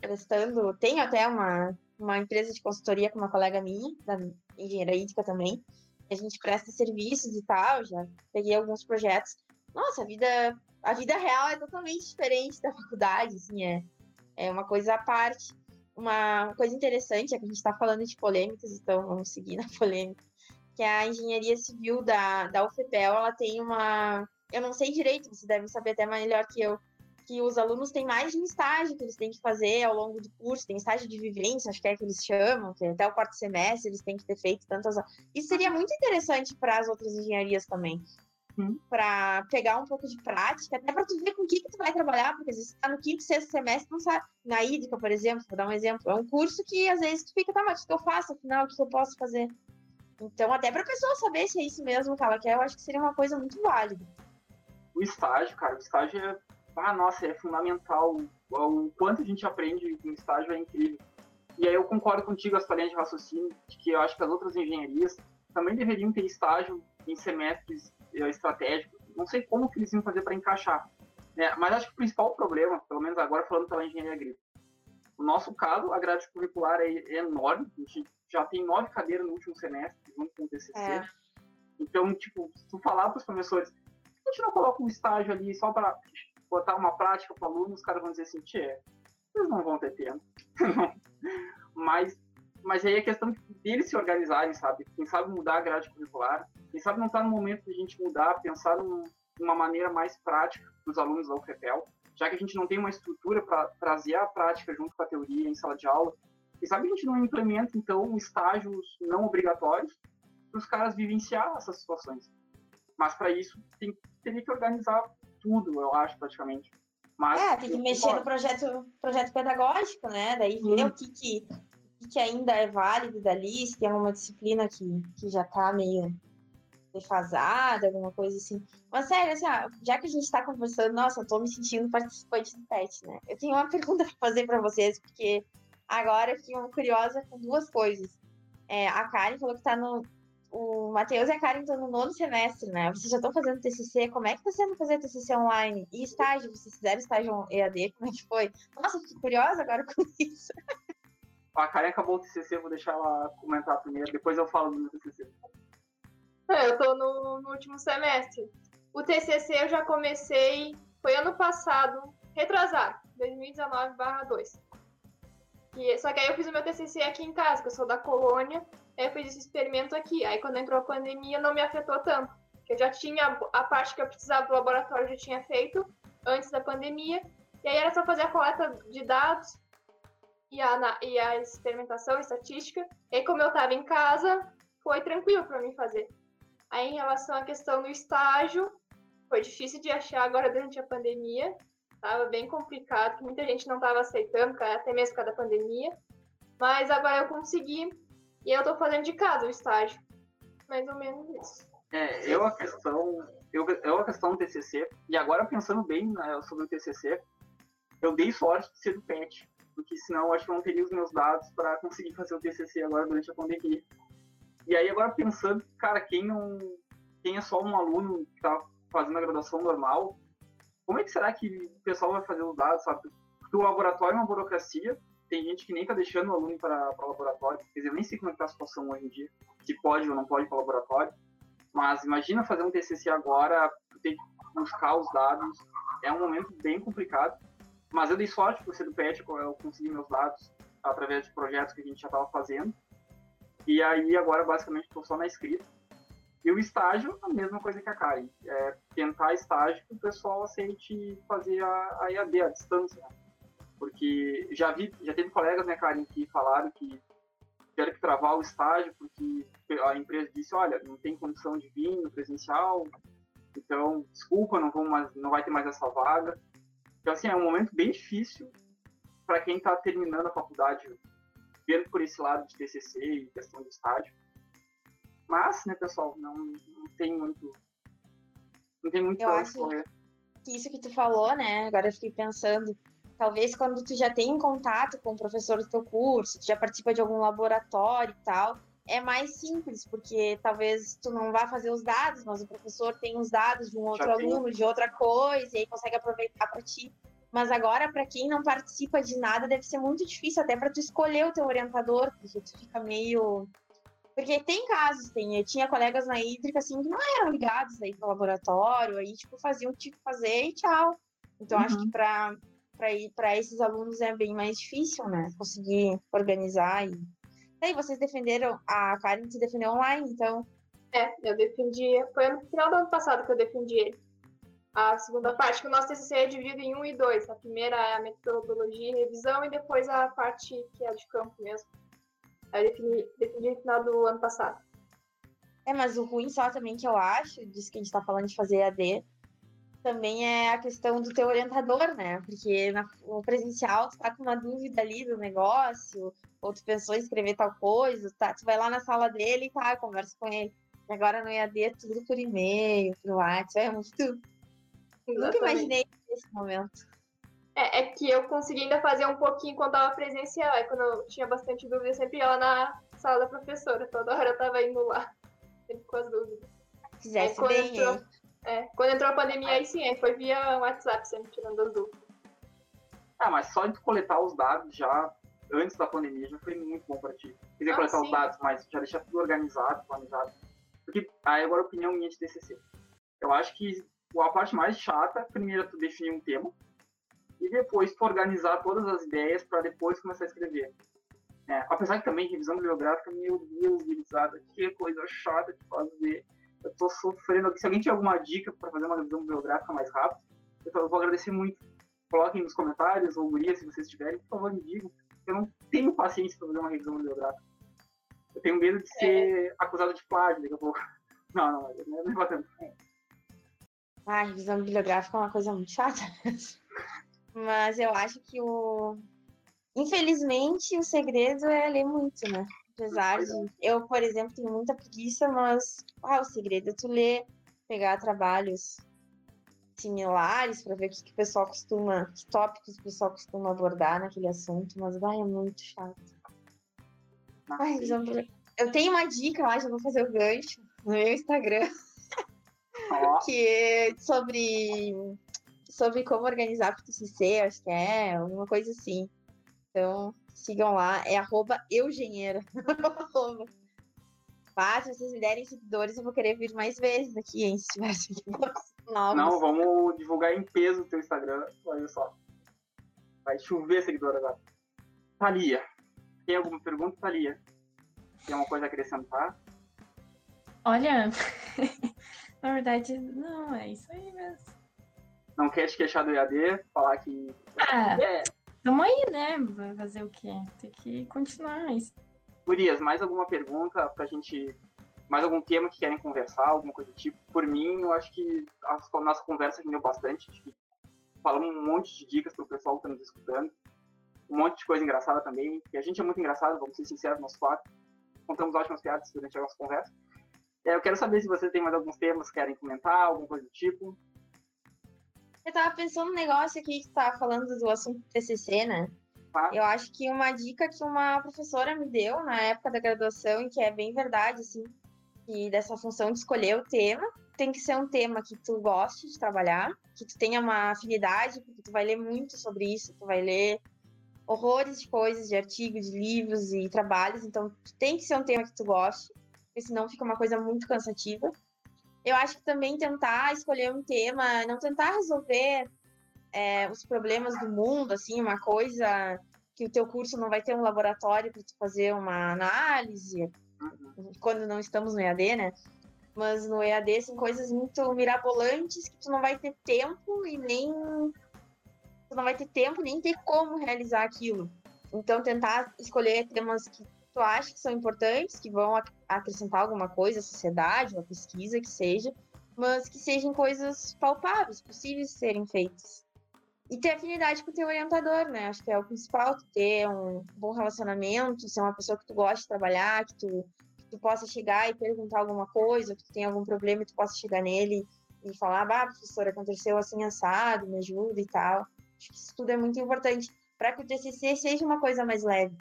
prestando, tenho até uma, uma empresa de consultoria com uma colega minha, da engenharia hídrica também, a gente presta serviços e tal, já peguei alguns projetos. Nossa, a vida, a vida real é totalmente diferente da faculdade, assim, é, é uma coisa à parte. Uma coisa interessante é que a gente está falando de polêmicas, então vamos seguir na polêmica, que a engenharia civil da, da UFPEL, ela tem uma... Eu não sei direito, você deve saber até melhor que eu, que os alunos têm mais de um estágio que eles têm que fazer ao longo do curso, tem estágio de vivência, acho que é que eles chamam, que até o quarto semestre eles têm que ter feito tantas. Isso seria muito interessante para as outras engenharias também. Hum. Para pegar um pouco de prática, até para tu ver com o que, que tu vai trabalhar, porque às vezes tá no quinto, sexto semestre, não sabe. Na hídrica, por exemplo, vou dar um exemplo, é um curso que às vezes tu fica, tá, mas o que eu faço afinal, o que eu posso fazer? Então, até para a pessoa saber se é isso mesmo que ela quer, eu acho que seria uma coisa muito válida. O estágio, cara, o estágio é ah, nossa, é fundamental. O quanto a gente aprende no estágio é incrível. E aí eu concordo contigo, as linha de raciocínio, de que eu acho que as outras engenharias também deveriam ter estágio em semestres eh, estratégicos. Não sei como que eles iam fazer para encaixar. Né? Mas acho que o principal problema, pelo menos agora falando pela engenharia agrícola, no nosso caso, a grade curricular é, é enorme. A gente já tem nove cadeiras no último semestre, junto com o TCC. É. Então, tipo, se tu falar para os professores, a gente não coloca um estágio ali só para botar uma prática para o aluno, os caras vão dizer assim, tchê, eles não vão ter tempo. mas, mas aí é questão deles se organizarem, sabe? Quem sabe mudar a grade curricular, quem sabe não está no momento de a gente mudar, pensar num, uma maneira mais prática dos alunos da UFPEL, já que a gente não tem uma estrutura para trazer a prática junto com a teoria em sala de aula. Quem sabe a gente não implementa, então, estágios não obrigatórios para os caras vivenciar essas situações. Mas para isso tem, teria que organizar tudo, eu acho, praticamente. Mas, é, tem que mexer no projeto, projeto pedagógico, né? Daí ver o que, que, que ainda é válido dali, se tem alguma disciplina que, que já tá meio defasada, alguma coisa assim. Mas sério, assim, ó, já que a gente tá conversando, nossa, eu tô me sentindo participante do PET, né? Eu tenho uma pergunta pra fazer pra vocês, porque agora eu fiquei curiosa com duas coisas. É, a Karen falou que tá no, o Matheus e a Karen estão no nono semestre, né? Vocês já estão fazendo TCC. Como é que está sendo fazer TCC online? E estágio? Vocês fizeram estágio EAD? Como é que foi? Nossa, fiquei curiosa agora com isso. A Karen acabou o TCC, vou deixar ela comentar primeiro, depois eu falo do meu TCC. É, eu estou no, no último semestre. O TCC eu já comecei, foi ano passado, retrasado, 2019/2. Só que aí eu fiz o meu TCC aqui em casa, que eu sou da colônia, eu fiz esse experimento aqui. Aí quando entrou a pandemia não me afetou tanto. Eu já tinha a parte que eu precisava do laboratório, já tinha feito antes da pandemia. E aí era só fazer a coleta de dados e a, e a experimentação, a estatística. E aí, como eu estava em casa, foi tranquilo para mim fazer. Aí em relação à questão do estágio, foi difícil de achar agora durante a pandemia. Estava bem complicado, que muita gente não estava aceitando, até mesmo por causa da pandemia. Mas agora eu consegui e eu tô fazendo de casa o estágio. Mais ou menos isso. É, eu a questão. Eu, eu a questão do TCC, e agora pensando bem né, sobre o TCC, eu dei sorte de ser do PET, porque senão eu acho que eu não teria os meus dados para conseguir fazer o TCC agora durante a pandemia. E aí agora pensando, cara, quem não quem é só um aluno que tá fazendo a graduação normal, como é que será que o pessoal vai fazer os dados, sabe? Porque o laboratório é uma burocracia, tem gente que nem tá deixando o aluno para o laboratório. Quer dizer, eu nem sei como é que tá a situação hoje em dia, se pode ou não pode para o laboratório. Mas imagina fazer um TCC agora, ter que buscar os dados. É um momento bem complicado. Mas eu dei sorte por ser do PET, eu consegui meus dados através de projetos que a gente já estava fazendo. E aí agora basicamente estou só na escrita. E o estágio, a mesma coisa que a Karen. É tentar estágio que o pessoal aceite fazer a, a EAD, a distância. Né? Porque já vi, já teve colegas, né, Karen, que falaram que tiveram que travar o estágio porque a empresa disse, olha, não tem condição de vir no presencial, então, desculpa, não, vou mais, não vai ter mais essa vaga. Então, assim, é um momento bem difícil para quem está terminando a faculdade, vendo por esse lado de TCC e questão de estágio. Mas, né, pessoal, não, não tem muito. Não tem muito para correr. Que isso que tu falou, né? Agora eu fiquei pensando. Talvez quando tu já tem contato com o professor do teu curso, tu já participa de algum laboratório e tal, é mais simples, porque talvez tu não vá fazer os dados, mas o professor tem os dados de um outro Já aluno, tem. de outra coisa, e aí consegue aproveitar para ti. Mas agora, para quem não participa de nada, deve ser muito difícil até para tu escolher o teu orientador, porque tu fica meio. Porque tem casos, tem, eu tinha colegas na hídrica assim que não eram ligados aí pro laboratório, aí tipo faziam o que tinha que fazer e tchau. Então uhum. acho que para para esses alunos é bem mais difícil, né? Conseguir organizar e aí, vocês defenderam, a Karen se defendeu online, então. É, eu defendi, foi no final do ano passado que eu defendi ele. A segunda parte, que o nosso TCC é dividido em um e dois. A primeira é a metodologia e revisão, e depois a parte que é de campo mesmo. Aí eu defendi, defendi no final do ano passado. É, mas o ruim só também que eu acho, disso que a gente está falando de fazer AD, também é a questão do teu orientador, né? Porque na, no presencial tu tá com uma dúvida ali do negócio, ou tu pensou em escrever tal coisa, tá? Tu vai lá na sala dele e tá, conversa com ele. E agora no EAD é tudo por e-mail, por WhatsApp, é muito... Nunca imaginei esse momento. É, é, que eu consegui ainda fazer um pouquinho quando tava presencial. Aí quando eu tinha bastante dúvida, eu sempre ia lá na sala da professora. Toda hora eu tava indo lá, sempre com as dúvidas. Fizesse bem, entrou... É, quando entrou a pandemia, aí sim, aí foi via WhatsApp, sempre tirando as dúvidas. Ah, mas só de coletar os dados já antes da pandemia já foi muito bom para ti. Quer dizer, ah, coletar sim. os dados, mas já deixar tudo organizado, planejado. Porque aí agora a opinião minha de TCC. Eu acho que a parte mais chata, primeiro é tu definir um tema e depois tu organizar todas as ideias para depois começar a escrever. É, apesar que também revisão bibliográfica, meu Deus, gurizada, que coisa chata de fazer eu tô sofrendo aqui. Se alguém tiver alguma dica para fazer uma revisão bibliográfica mais rápida, eu vou agradecer muito. Coloquem nos comentários, ou guria, se vocês tiverem, por favor, me digam. Eu não tenho paciência para fazer uma revisão bibliográfica. Eu tenho medo de ser é. acusado de plágio daqui a pouco. Não, não, não é bastante. Ah, revisão bibliográfica é uma coisa muito chata. Mas eu acho que o. Infelizmente, o segredo é ler muito, né? Apesar de. Eu, por exemplo, tenho muita preguiça, mas ah, o segredo é tu ler, pegar trabalhos similares para ver o que, que o pessoal costuma, que tópicos o pessoal costuma abordar naquele assunto, mas vai, é muito chato. Ai, eu tenho uma dica lá, já vou fazer o gancho no meu Instagram. que é sobre sobre como organizar o TCC, acho que é, alguma coisa assim. Então, sigam lá, é arroba eugenheira. Se vocês me derem seguidores, eu vou querer vir mais vezes aqui, hein? Se tiver seguidores novos. Não, vamos divulgar em peso o teu Instagram. Olha só. Vai chover seguidor agora. Thalia. Tem alguma pergunta, Thalia? Tem alguma coisa a acrescentar? Olha, na verdade, não, é isso aí mesmo. Não quer te queixar do EAD? Falar que. Ah, é. Tamo aí, né? Vai fazer o quê? Tem que continuar isso. Gurias, mais alguma pergunta pra gente. Mais algum tema que querem conversar, alguma coisa do tipo? Por mim, eu acho que a nossa conversa rendeu bastante. Falamos um monte de dicas pro pessoal que tá nos escutando. Um monte de coisa engraçada também. E a gente é muito engraçado, vamos ser sinceros, nós quatro. Contamos ótimas piadas durante a nossa conversa. É, eu quero saber se vocês têm mais alguns temas que querem comentar, alguma coisa do tipo. Eu tava pensando um negócio aqui que tava falando do assunto TCC, né? Eu acho que uma dica que uma professora me deu na época da graduação, e que é bem verdade, assim, que dessa função de escolher o tema, tem que ser um tema que tu goste de trabalhar, que tu tenha uma afinidade, porque tu vai ler muito sobre isso, tu vai ler horrores de coisas, de artigos, de livros e trabalhos, então tem que ser um tema que tu goste, porque senão fica uma coisa muito cansativa eu acho que também tentar escolher um tema, não tentar resolver é, os problemas do mundo, assim, uma coisa que o teu curso não vai ter um laboratório para tu fazer uma análise, uhum. quando não estamos no EAD, né? Mas no EAD são coisas muito mirabolantes que tu não vai ter tempo e nem tu não vai ter tempo nem ter como realizar aquilo. Então tentar escolher temas que tu acha que são importantes, que vão acrescentar alguma coisa à sociedade, uma pesquisa que seja, mas que sejam coisas palpáveis, possíveis de serem feitas. E ter afinidade com o teu orientador, né? Acho que é o principal, ter um bom relacionamento, ser uma pessoa que tu gosta de trabalhar, que tu tu possa chegar e perguntar alguma coisa, que tu tem algum problema e tu possa chegar nele e falar, ah, professora, aconteceu assim assado, me ajuda e tal. Acho que isso tudo é muito importante para que o TCC seja uma coisa mais leve.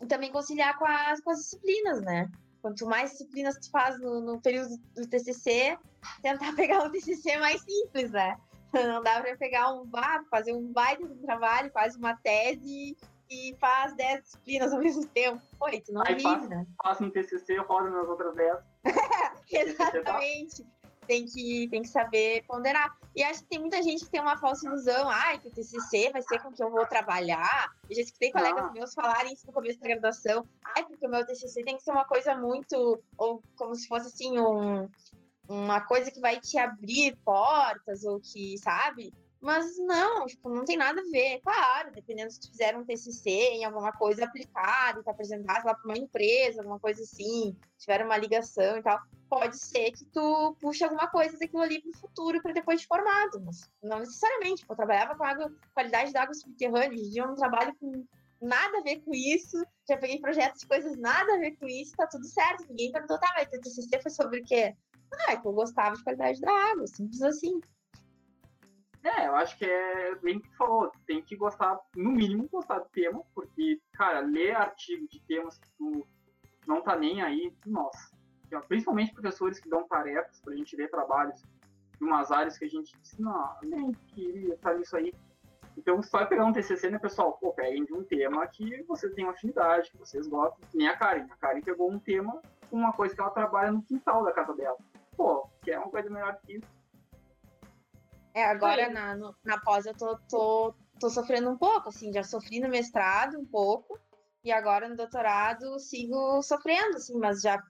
E também conciliar com as, com as disciplinas, né? Quanto mais disciplinas tu faz no, no período do TCC, tentar pegar um TCC mais simples, né? Não dá para pegar um, ah, fazer um baita de trabalho, faz uma tese e faz 10 disciplinas ao mesmo tempo. Pô, tu não Aí vive, né? Faço um TCC, roda nas outras 10. Exatamente. Tem que, tem que saber ponderar. E acho que tem muita gente que tem uma falsa ilusão. Ai, que o TCC vai ser com que eu vou trabalhar. Eu já escutei colegas ah. meus falarem isso no começo da graduação. Ai, porque o meu TCC tem que ser uma coisa muito... Ou como se fosse, assim, um, uma coisa que vai te abrir portas, ou que, sabe? Mas não, tipo, não tem nada a ver. Claro, dependendo se tu fizer um TCC em alguma coisa aplicada, tu apresentasse lá para uma empresa, alguma coisa assim, tiver uma ligação e tal, pode ser que tu puxe alguma coisa daquilo ali para o futuro, para depois de formado. Mas não necessariamente. Tipo, eu trabalhava com água, qualidade da água subterrânea, hoje em dia eu não trabalho com nada a ver com isso. Já peguei projetos de coisas nada a ver com isso, tá tudo certo. Ninguém perguntou, tá, mas teu TCC foi sobre o quê? Ah, é que eu gostava de qualidade da água, simples assim. É, eu acho que é bem que falou, tem que gostar, no mínimo, gostar do tema, porque, cara, ler artigo de temas que tu não tá nem aí, nossa. Principalmente professores que dão tarefas pra gente ler trabalhos em umas áreas que a gente disse, não, nem queria estar nisso aí. Então, vai pegar um TCC, né, pessoal? Pô, peguem de um tema que você tem uma afinidade, que vocês gostam, que nem a Karen. A Karen pegou um tema com uma coisa que ela trabalha no quintal da casa dela. Pô, que é uma coisa melhor que isso é, agora na, no, na pós eu tô, tô, tô sofrendo um pouco, assim, já sofri no mestrado um pouco, e agora no doutorado sigo sofrendo, assim, mas já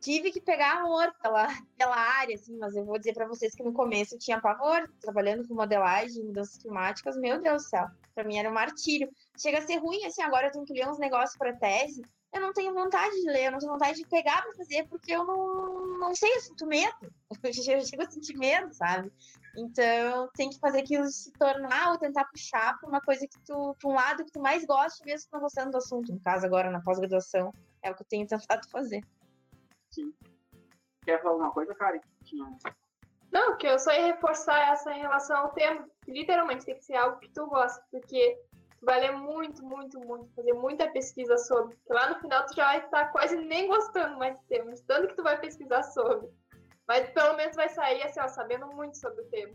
tive que pegar amor pela, pela área, assim, mas eu vou dizer para vocês que no começo eu tinha pavor, trabalhando com modelagem, mudanças climáticas, meu Deus do céu, para mim era um martírio. Chega a ser ruim, assim, agora eu tenho que ler uns negócios para tese, eu não tenho vontade de ler, eu não tenho vontade de pegar para fazer, porque eu não, não sei, eu sinto medo. Eu chego a sentir medo, sabe? Então, tem que fazer aquilo se tornar ou tentar puxar para uma coisa que tu, para um lado que tu mais gosta, mesmo que não gostando do assunto. No caso, agora na pós-graduação, é o que eu tenho tentado fazer. Sim. Quer falar alguma coisa, Karen? Não, que eu só ia reforçar essa em relação ao tema. Literalmente tem que ser algo que tu gosta, porque tu vai ler muito, muito, muito, fazer muita pesquisa sobre. Porque lá no final tu já vai estar quase nem gostando mais do tema, tanto que tu vai pesquisar sobre. Mas pelo menos vai sair assim, ó, sabendo muito sobre o tema.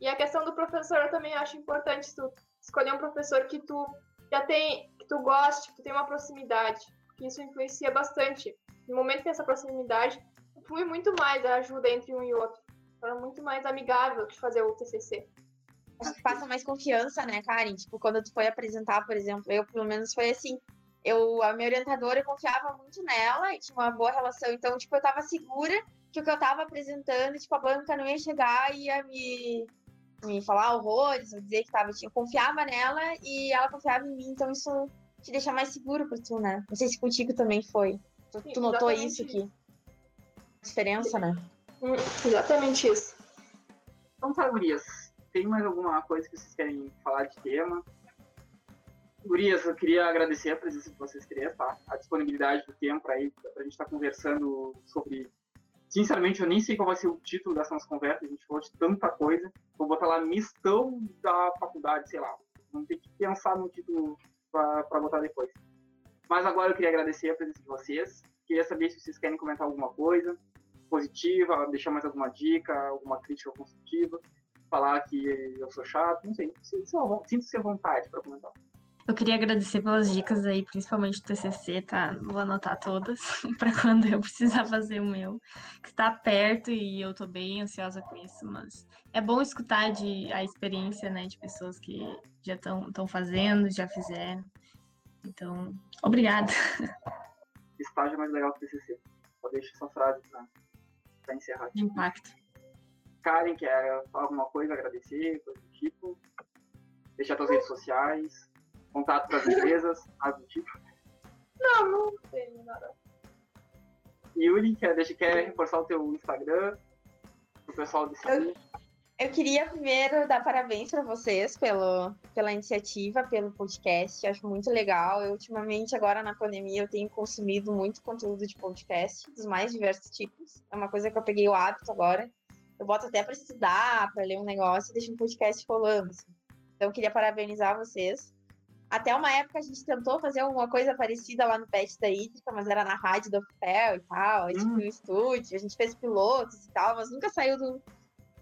E a questão do professor eu também acho importante tu escolher um professor que tu já tem, que tu goste, que tu tem uma proximidade, que isso influencia bastante. No momento que tem essa proximidade, flui muito mais a ajuda entre um e outro. É muito mais amigável de fazer o TCC. Acho que passa mais confiança, né, Karen? Tipo, quando tu foi apresentar, por exemplo, eu pelo menos foi assim. Eu, a minha orientadora, eu confiava muito nela e tinha uma boa relação. Então, tipo, eu tava segura que o que eu tava apresentando, tipo, a banca não ia chegar e ia me, me falar horrores, ou dizer que tava, eu confiava nela e ela confiava em mim, então isso te deixa mais seguro pra tu, né? Não sei se contigo também foi. Tu, Sim, tu notou isso aqui? Diferença, né? Hum, exatamente isso. Então tá, Gurias. Tem mais alguma coisa que vocês querem falar de tema? Gurias, eu queria agradecer a presença de vocês três, tá? A disponibilidade do tempo aí, pra gente estar tá conversando sobre Sinceramente, eu nem sei qual vai ser o título dessa nossa conversa, a gente falou de tanta coisa. Vou botar lá mistão da faculdade, sei lá. Vamos ter que pensar no título para botar depois. Mas agora eu queria agradecer a presença de vocês. Queria saber se vocês querem comentar alguma coisa positiva, deixar mais alguma dica, alguma crítica construtiva, falar que eu sou chato, não sei. Sinta-se à vontade para comentar. Eu queria agradecer pelas dicas aí, principalmente do TCC, tá? Vou anotar todas para quando eu precisar fazer o meu, que está perto e eu tô bem ansiosa com isso, mas é bom escutar de, a experiência, né, de pessoas que já estão fazendo, já fizeram. Então, obrigada. estágio mais legal do TCC. Só deixo essa frase para encerrar. De impacto. Karen, quer falar alguma coisa, agradecer, coisa do tipo? Deixar suas redes sociais, contato para as empresas, algo do tipo? Não, não tenho nada. Yuri, quer, deixa, quer reforçar o teu Instagram, o pessoal de eu, eu queria primeiro dar parabéns para vocês pelo, pela iniciativa, pelo podcast. Acho muito legal. Eu, ultimamente, agora na pandemia, eu tenho consumido muito conteúdo de podcast, dos mais diversos tipos. É uma coisa que eu peguei o hábito agora. Eu boto até para estudar, para ler um negócio e deixo um podcast rolando. Assim. Então, eu queria parabenizar vocês. Até uma época a gente tentou fazer alguma coisa parecida lá no Pet da Hídrica, mas era na rádio do Fel e tal, a gente hum. no estúdio, a gente fez pilotos e tal, mas nunca saiu do,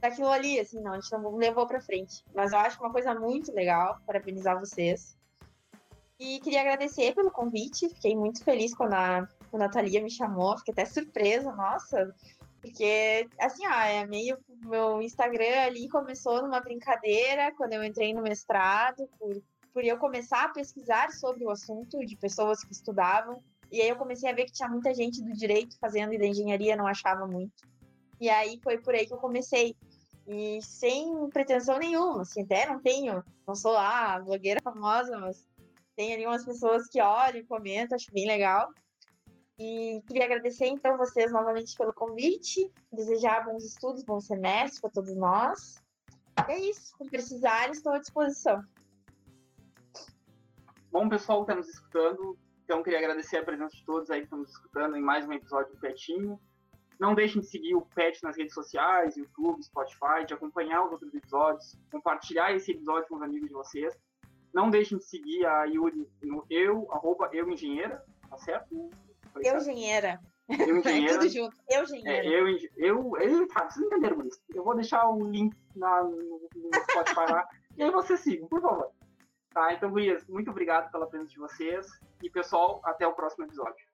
daquilo ali, assim, não, a gente não levou pra frente. Mas eu acho uma coisa muito legal, parabenizar vocês. E queria agradecer pelo convite, fiquei muito feliz quando a, quando a Thalia me chamou, fiquei até surpresa, nossa, porque, assim, ó, é meio. Meu Instagram ali começou numa brincadeira quando eu entrei no mestrado, por, por eu começar a pesquisar sobre o assunto de pessoas que estudavam. E aí eu comecei a ver que tinha muita gente do direito fazendo e da engenharia não achava muito. E aí foi por aí que eu comecei. E sem pretensão nenhuma, assim, até não tenho, não sou lá blogueira famosa, mas tem ali umas pessoas que olham e comentam, acho bem legal. E queria agradecer então vocês novamente pelo convite, desejar bons estudos, bom semestre para todos nós. É isso, se precisarem, estou à disposição. Bom, pessoal que está nos escutando, então queria agradecer a presença de todos aí que estão nos escutando em mais um episódio do Petinho. Não deixem de seguir o Pet nas redes sociais, YouTube, Spotify, de acompanhar os outros episódios, compartilhar esse episódio com os amigos de vocês. Não deixem de seguir a Yuri no eu, arroba eu engenheira, tá certo? Eu engenheira. Eu engenheira. Tudo junto. Eu engenheira. É, eu, eu, eu, tá, vocês entenderam isso. Eu vou deixar o link na, no, no Spotify lá. e aí vocês sigam, por favor. Tá, então, Gurias, muito obrigado pela presença de vocês. E, pessoal, até o próximo episódio.